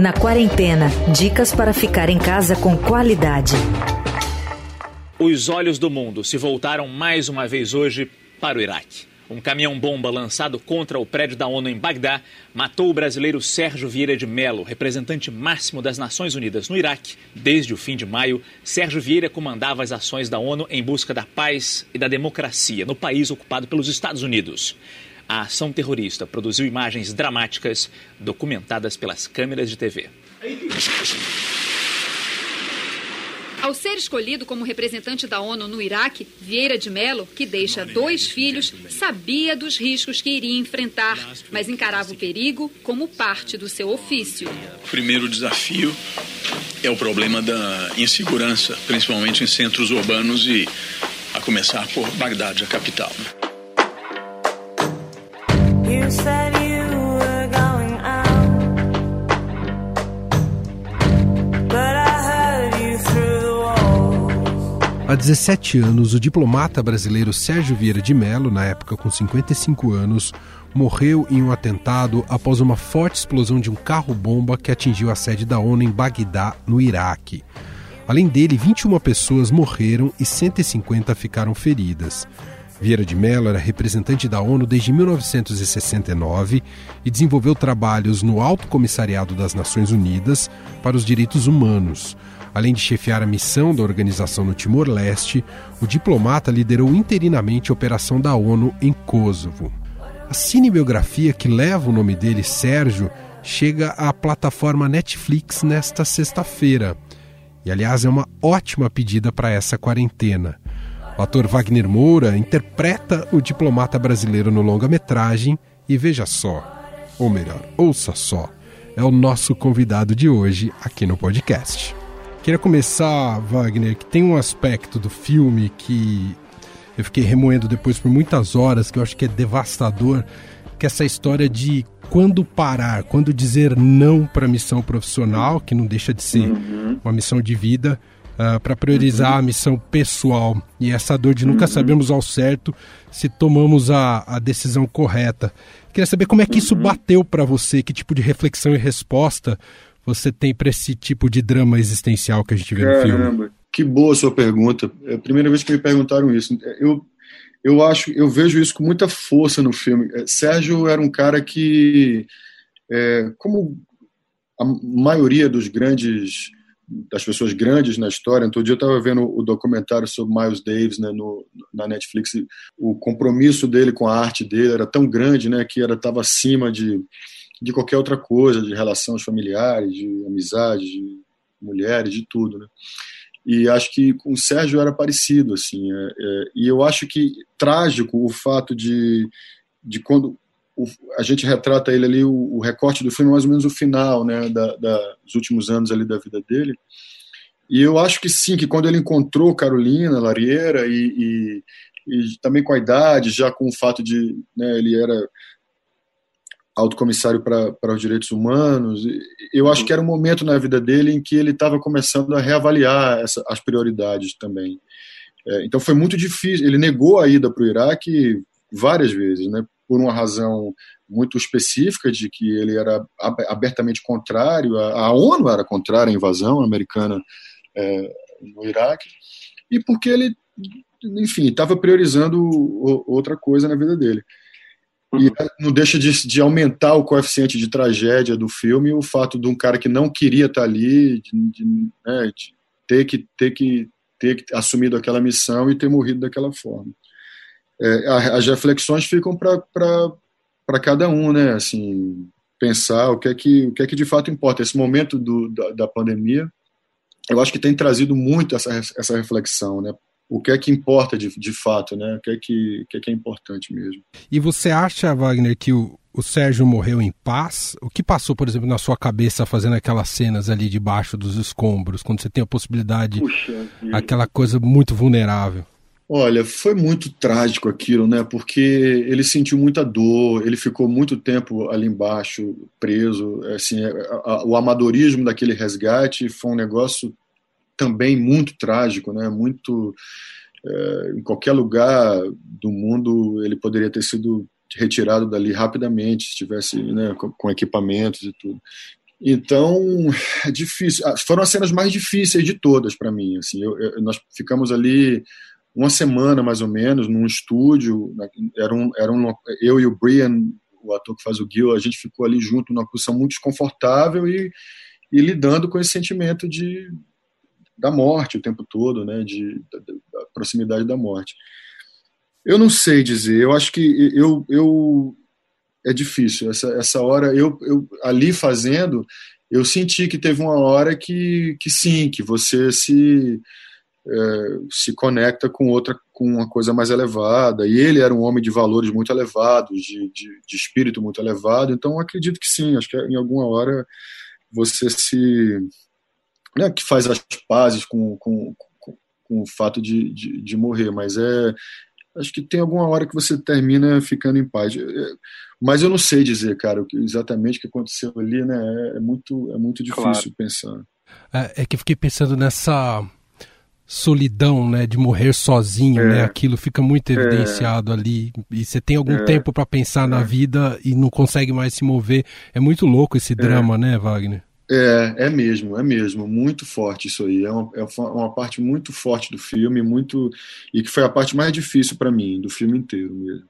Na quarentena, dicas para ficar em casa com qualidade. Os olhos do mundo se voltaram mais uma vez hoje para o Iraque. Um caminhão-bomba lançado contra o prédio da ONU em Bagdá matou o brasileiro Sérgio Vieira de Mello, representante máximo das Nações Unidas no Iraque. Desde o fim de maio, Sérgio Vieira comandava as ações da ONU em busca da paz e da democracia no país ocupado pelos Estados Unidos. A ação terrorista produziu imagens dramáticas documentadas pelas câmeras de TV. Ao ser escolhido como representante da ONU no Iraque, Vieira de Mello, que deixa dois filhos, sabia dos riscos que iria enfrentar, mas encarava o perigo como parte do seu ofício. O primeiro desafio é o problema da insegurança, principalmente em centros urbanos e a começar por Bagdade, a capital. Há 17 anos, o diplomata brasileiro Sérgio Vieira de Mello, na época com 55 anos, morreu em um atentado após uma forte explosão de um carro-bomba que atingiu a sede da ONU em Bagdá, no Iraque. Além dele, 21 pessoas morreram e 150 ficaram feridas. Vieira de Mello era representante da ONU desde 1969 e desenvolveu trabalhos no Alto Comissariado das Nações Unidas para os Direitos Humanos. Além de chefiar a missão da organização no Timor-Leste, o diplomata liderou interinamente a operação da ONU em Kosovo. A cinebiografia que leva o nome dele, Sérgio, chega à plataforma Netflix nesta sexta-feira. E, aliás, é uma ótima pedida para essa quarentena. O ator Wagner Moura interpreta o diplomata brasileiro no longa-metragem e veja só, ou melhor, ouça só, é o nosso convidado de hoje aqui no podcast. Queria começar, Wagner, que tem um aspecto do filme que eu fiquei remoendo depois por muitas horas, que eu acho que é devastador, que é essa história de quando parar, quando dizer não para a missão profissional, que não deixa de ser uhum. uma missão de vida, uh, ah, para priorizar uhum. a missão pessoal. E essa dor de nunca uhum. sabermos ao certo se tomamos a, a decisão correta. Queria saber como é que isso uhum. bateu para você, que tipo de reflexão e resposta você tem para esse tipo de drama existencial que a gente vê Caramba, no filme? Que boa sua pergunta. É a primeira vez que me perguntaram isso. Eu, eu acho, eu vejo isso com muita força no filme. É, Sérgio era um cara que, é, como a maioria dos grandes das pessoas grandes na história. Todo dia eu estava vendo o documentário sobre Miles Davis né, no, na Netflix. O compromisso dele com a arte dele era tão grande né, que estava acima de de qualquer outra coisa, de relações familiares, de amizade, de mulheres, de tudo, né? E acho que com o Sérgio era parecido, assim. É, é, e eu acho que trágico o fato de, de quando o, a gente retrata ele ali, o, o, recorte do filme, mais ou menos o final, né, da, da, dos últimos anos ali da vida dele. E eu acho que sim, que quando ele encontrou Carolina Larieira e, e, e também com a idade, já com o fato de, né, ele era alto comissário para os direitos humanos. Eu acho que era um momento na vida dele em que ele estava começando a reavaliar essa, as prioridades também. É, então foi muito difícil. Ele negou a ida para o Iraque várias vezes, né, por uma razão muito específica de que ele era abertamente contrário, a, a ONU era contrária à invasão americana é, no Iraque, e porque ele, enfim, estava priorizando outra coisa na vida dele. E uhum. não deixa de, de, aumentar o coeficiente de tragédia do filme o fato de um cara que não queria estar ali, de, de, né, de ter, que, ter, que, ter assumido aquela missão e ter morrido daquela forma. É, as reflexões ficam para cada um, né? Assim, pensar o que é que, o que, é que de fato importa. Esse momento do, da, da pandemia, eu acho que tem trazido muito essa, essa reflexão, né? o que é que importa de, de fato, né? O que é que, o que é que é importante mesmo. E você acha, Wagner, que o, o Sérgio morreu em paz? O que passou, por exemplo, na sua cabeça fazendo aquelas cenas ali debaixo dos escombros, quando você tem a possibilidade, Puxa, aquela coisa muito vulnerável? Olha, foi muito trágico aquilo, né? Porque ele sentiu muita dor, ele ficou muito tempo ali embaixo, preso. Assim, a, a, o amadorismo daquele resgate foi um negócio também muito trágico, né? Muito é, em qualquer lugar do mundo ele poderia ter sido retirado dali rapidamente, se tivesse né, com, com equipamentos e tudo. Então, é difícil. Ah, foram as cenas mais difíceis de todas para mim. Assim, eu, eu, nós ficamos ali uma semana mais ou menos num estúdio. Era um, era um, eu e o Brian, o ator que faz o Gil, a gente ficou ali junto numa posição muito desconfortável e, e lidando com esse sentimento de da morte o tempo todo, né, de da, da proximidade da morte. Eu não sei dizer. Eu acho que eu, eu é difícil. Essa, essa hora, eu, eu ali fazendo, eu senti que teve uma hora que, que sim, que você se é, se conecta com outra, com uma coisa mais elevada. E ele era um homem de valores muito elevados, de, de, de espírito muito elevado. Então, acredito que sim. Acho que em alguma hora você se né, que faz as pazes com, com, com, com o fato de, de, de morrer, mas é acho que tem alguma hora que você termina ficando em paz. Mas eu não sei dizer, cara, exatamente o que aconteceu ali, né? É, é muito, é muito difícil claro. pensar. É, é, que eu fiquei pensando nessa solidão, né, de morrer sozinho, né? é. né? Aquilo fica muito é. evidenciado é. ali. E você tem algum é. tempo para pensar na vida e não consegue mais se mover. É muito louco esse drama, né, Wagner? É, é mesmo, é mesmo, muito forte isso aí. É uma, é uma parte muito forte do filme, muito e que foi a parte mais difícil para mim do filme inteiro mesmo.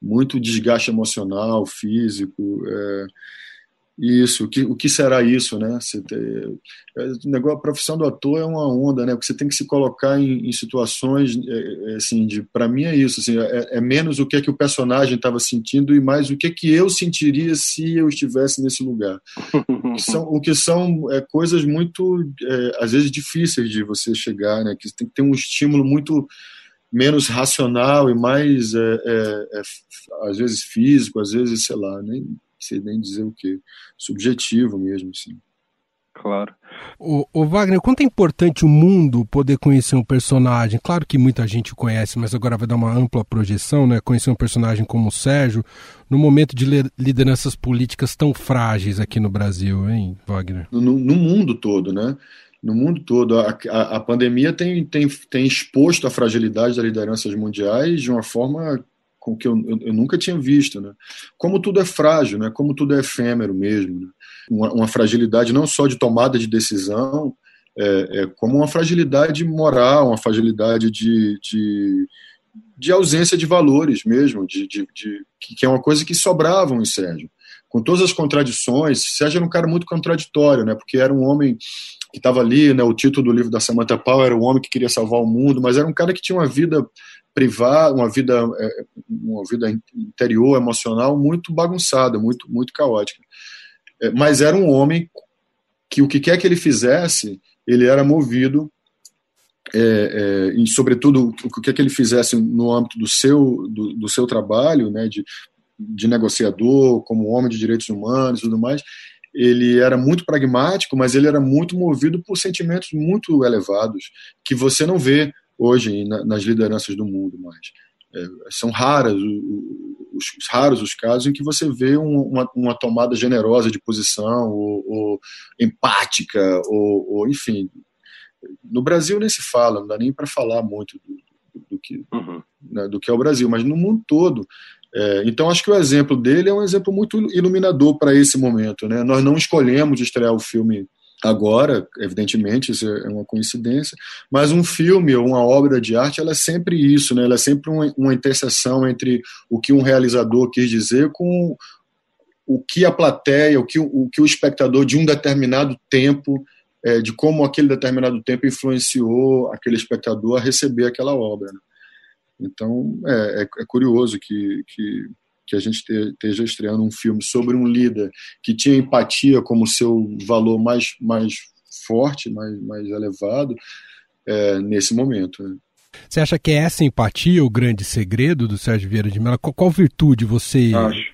Muito desgaste emocional, físico. É, isso, o que, o que será isso, né? Você ter, é, negócio, a profissão do ator é uma onda, né? Porque você tem que se colocar em, em situações, é, é assim, de para mim é isso, assim, é, é, menos o que é que o personagem estava sentindo e mais o que é que eu sentiria se eu estivesse nesse lugar. o que são, o que são é, coisas muito, é, às vezes difíceis de você chegar, né? Que tem que ter um estímulo muito menos racional e mais, às vezes físico, às vezes, sei lá, nem sei nem dizer o que, subjetivo mesmo, assim. Claro. O, o, Wagner, quanto é importante o mundo poder conhecer um personagem? Claro que muita gente conhece, mas agora vai dar uma ampla projeção, né? Conhecer um personagem como o Sérgio, no momento de lideranças políticas tão frágeis aqui no Brasil, hein, Wagner? No, no mundo todo, né? No mundo todo. A, a, a pandemia tem, tem, tem exposto a fragilidade das lideranças mundiais de uma forma com que eu, eu, eu, nunca tinha visto, né? Como tudo é frágil, né? Como tudo é efêmero mesmo, né? uma, uma, fragilidade não só de tomada de decisão, é, é, como uma fragilidade moral, uma fragilidade de, de, de ausência de valores mesmo, de, de, de, que é uma coisa que sobravam em Sérgio. Com todas as contradições, Sérgio era um cara muito contraditório, né? Porque era um homem que estava ali, né? O título do livro da Samantha Powell era o homem que queria salvar o mundo, mas era um cara que tinha uma vida privada, uma vida, é, uma vida interior, emocional muito bagunçada, muito, muito caótica. É, mas era um homem que o que quer que ele fizesse, ele era movido, é, é, e sobretudo o que quer que ele fizesse no âmbito do seu, do, do seu trabalho, né, de, de negociador, como homem de direitos humanos e tudo mais, ele era muito pragmático, mas ele era muito movido por sentimentos muito elevados que você não vê hoje nas lideranças do mundo mais. É, são raras os, os, raros os casos em que você vê um, uma, uma, tomada generosa de posição ou, ou empática ou, ou, enfim no Brasil nem se fala não dá nem para falar muito do, do, do que uhum. né, do que é o Brasil mas no mundo todo é, então acho que o exemplo dele é um exemplo muito iluminador para esse momento né nós não escolhemos estrear o filme agora, evidentemente, isso é uma coincidência, mas um filme ou uma obra de arte, ela é sempre isso, né? ela é sempre uma, uma interseção entre o que um realizador quis dizer com o que a plateia, o que o, que o espectador de um determinado tempo, é, de como aquele determinado tempo influenciou aquele espectador a receber aquela obra. Né? Então, é, é, é curioso que, que que a gente esteja estreando um filme sobre um líder que tinha empatia como seu valor mais, mais forte, mais, mais elevado, é, nesse momento. Né? Você acha que é essa empatia o grande segredo do Sérgio Vieira de Mello? Qual, qual virtude você acho,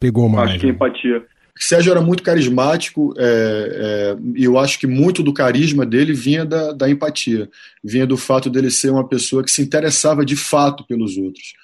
pegou mais? Acho que é empatia. Sérgio era muito carismático é, é, e eu acho que muito do carisma dele vinha da, da empatia, vinha do fato dele ser uma pessoa que se interessava de fato pelos outros.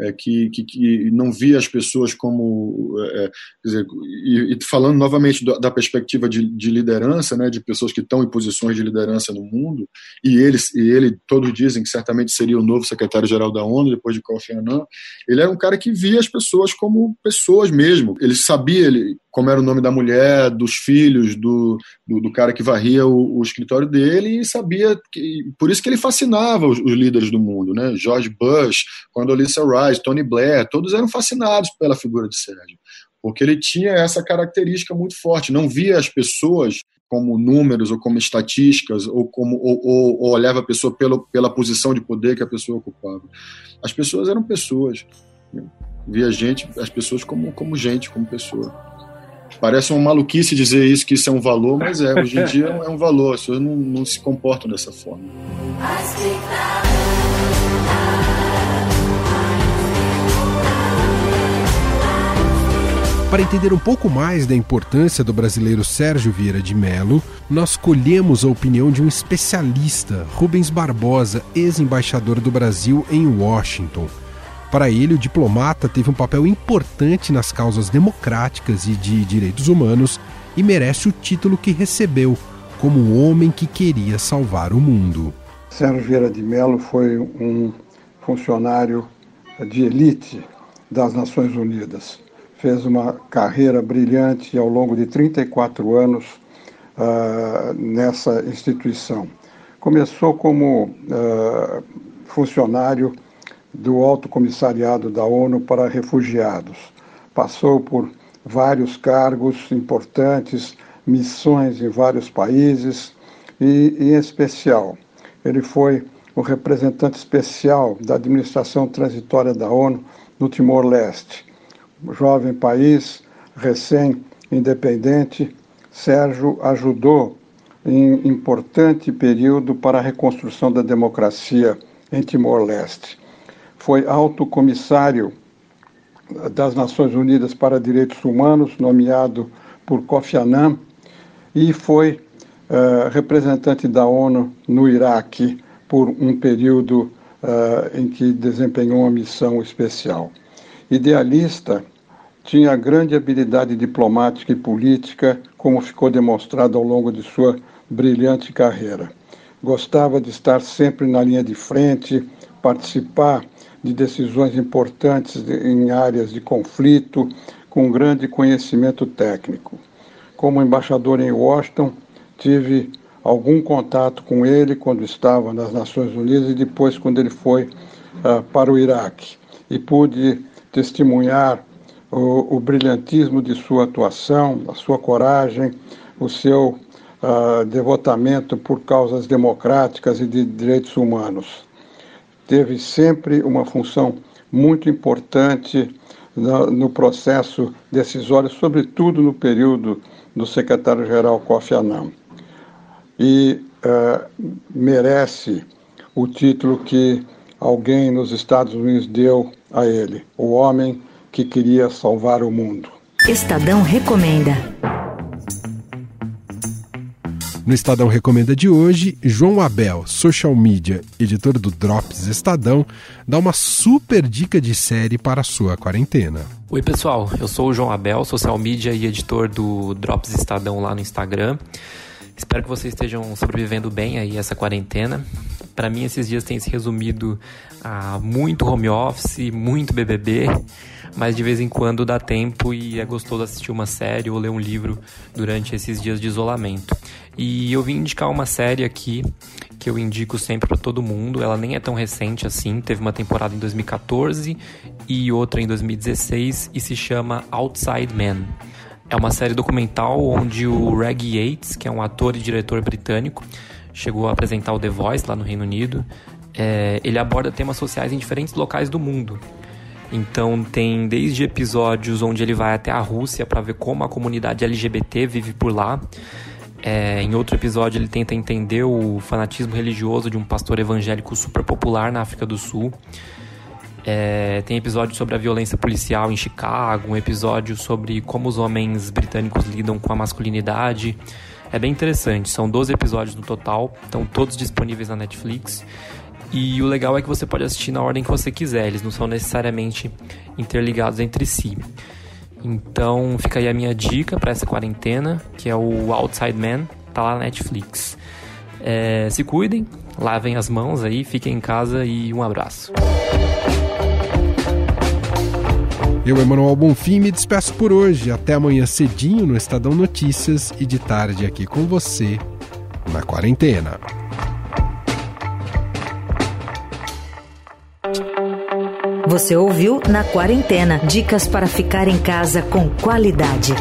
É, que, que, que, não via as pessoas como. É, é dizer, e, e, falando novamente da, da perspectiva de, de, liderança, né, de pessoas que estão em posições de liderança no mundo, e, eles, e ele, todos dizem que certamente seria o novo secretário-geral da ONU, depois de Kofi Annan, ele era um cara que via as pessoas como pessoas mesmo. Ele sabia ele, como era o nome da mulher, dos filhos, do, do, do cara que varria o, o, escritório dele, e sabia que. Por isso que ele fascinava os, os líderes do mundo, né? George Bush, Condoleezza Rice, Tony Blair, todos eram fascinados pela figura de Sérgio, porque ele tinha essa característica muito forte, não via as pessoas como números ou como estatísticas ou como ou, ou, ou olhava a pessoa pelo, pela posição de poder que a pessoa ocupava. As pessoas eram pessoas. Né? Via gente, as pessoas como, como gente, como pessoa. Parece uma maluquice dizer isso, que isso é um valor, mas é, hoje em dia é um valor, as pessoas não, não se comportam dessa forma. Para entender um pouco mais da importância do brasileiro Sérgio Vieira de Mello, nós colhemos a opinião de um especialista, Rubens Barbosa, ex-embaixador do Brasil em Washington. Para ele, o diplomata teve um papel importante nas causas democráticas e de direitos humanos e merece o título que recebeu, como o homem que queria salvar o mundo. Sérgio Vieira de Mello foi um funcionário de elite das Nações Unidas fez uma carreira brilhante ao longo de 34 anos uh, nessa instituição. Começou como uh, funcionário do Alto Comissariado da ONU para Refugiados. Passou por vários cargos importantes, missões em vários países e, em especial, ele foi o representante especial da administração transitória da ONU no Timor-Leste jovem país recém-independente, Sérgio ajudou em importante período para a reconstrução da democracia em Timor-Leste. Foi alto comissário das Nações Unidas para Direitos Humanos, nomeado por Kofi Annan, e foi uh, representante da ONU no Iraque por um período uh, em que desempenhou uma missão especial. Idealista, tinha grande habilidade diplomática e política, como ficou demonstrado ao longo de sua brilhante carreira. Gostava de estar sempre na linha de frente, participar de decisões importantes em áreas de conflito, com grande conhecimento técnico. Como embaixador em Washington, tive algum contato com ele quando estava nas Nações Unidas e depois quando ele foi uh, para o Iraque. E pude testemunhar o, o brilhantismo de sua atuação, a sua coragem, o seu uh, devotamento por causas democráticas e de direitos humanos. Teve sempre uma função muito importante no, processo decisório, sobretudo no período do secretário-geral Kofi Annan. E uh, merece o título que alguém nos Estados Unidos deu a ele, o homem que queria salvar o mundo. Estadão Recomenda. No Estadão Recomenda de hoje, João Abel, social media, editor do Drops Estadão, dá uma super dica de série para a sua quarentena. Oi, pessoal, eu sou o João Abel, social media e editor do Drops Estadão lá no Instagram. Espero que vocês estejam sobrevivendo bem aí essa quarentena. Para mim, esses dias têm se resumido a muito home office, muito BBB mas de vez em quando dá tempo e é gostoso assistir uma série ou ler um livro durante esses dias de isolamento. E eu vim indicar uma série aqui que eu indico sempre para todo mundo. Ela nem é tão recente assim, teve uma temporada em 2014 e outra em 2016 e se chama Outside Man. É uma série documental onde o Reg Yates, que é um ator e diretor britânico, chegou a apresentar o The Voice lá no Reino Unido. É, ele aborda temas sociais em diferentes locais do mundo. Então tem desde episódios onde ele vai até a Rússia para ver como a comunidade LGBT vive por lá. É, em outro episódio ele tenta entender o fanatismo religioso de um pastor evangélico super popular na África do Sul. É, tem episódio sobre a violência policial em Chicago, um episódio sobre como os homens britânicos lidam com a masculinidade. É bem interessante, são 12 episódios no total, estão todos disponíveis na Netflix. E o legal é que você pode assistir na ordem que você quiser, eles não são necessariamente interligados entre si. Então fica aí a minha dica para essa quarentena, que é o Outside Man, tá lá na Netflix. É, se cuidem, lavem as mãos aí, fiquem em casa e um abraço. Eu, Emanuel Bonfim, me despeço por hoje. Até amanhã cedinho no Estadão Notícias e de tarde aqui com você na quarentena. Você ouviu Na Quarentena dicas para ficar em casa com qualidade.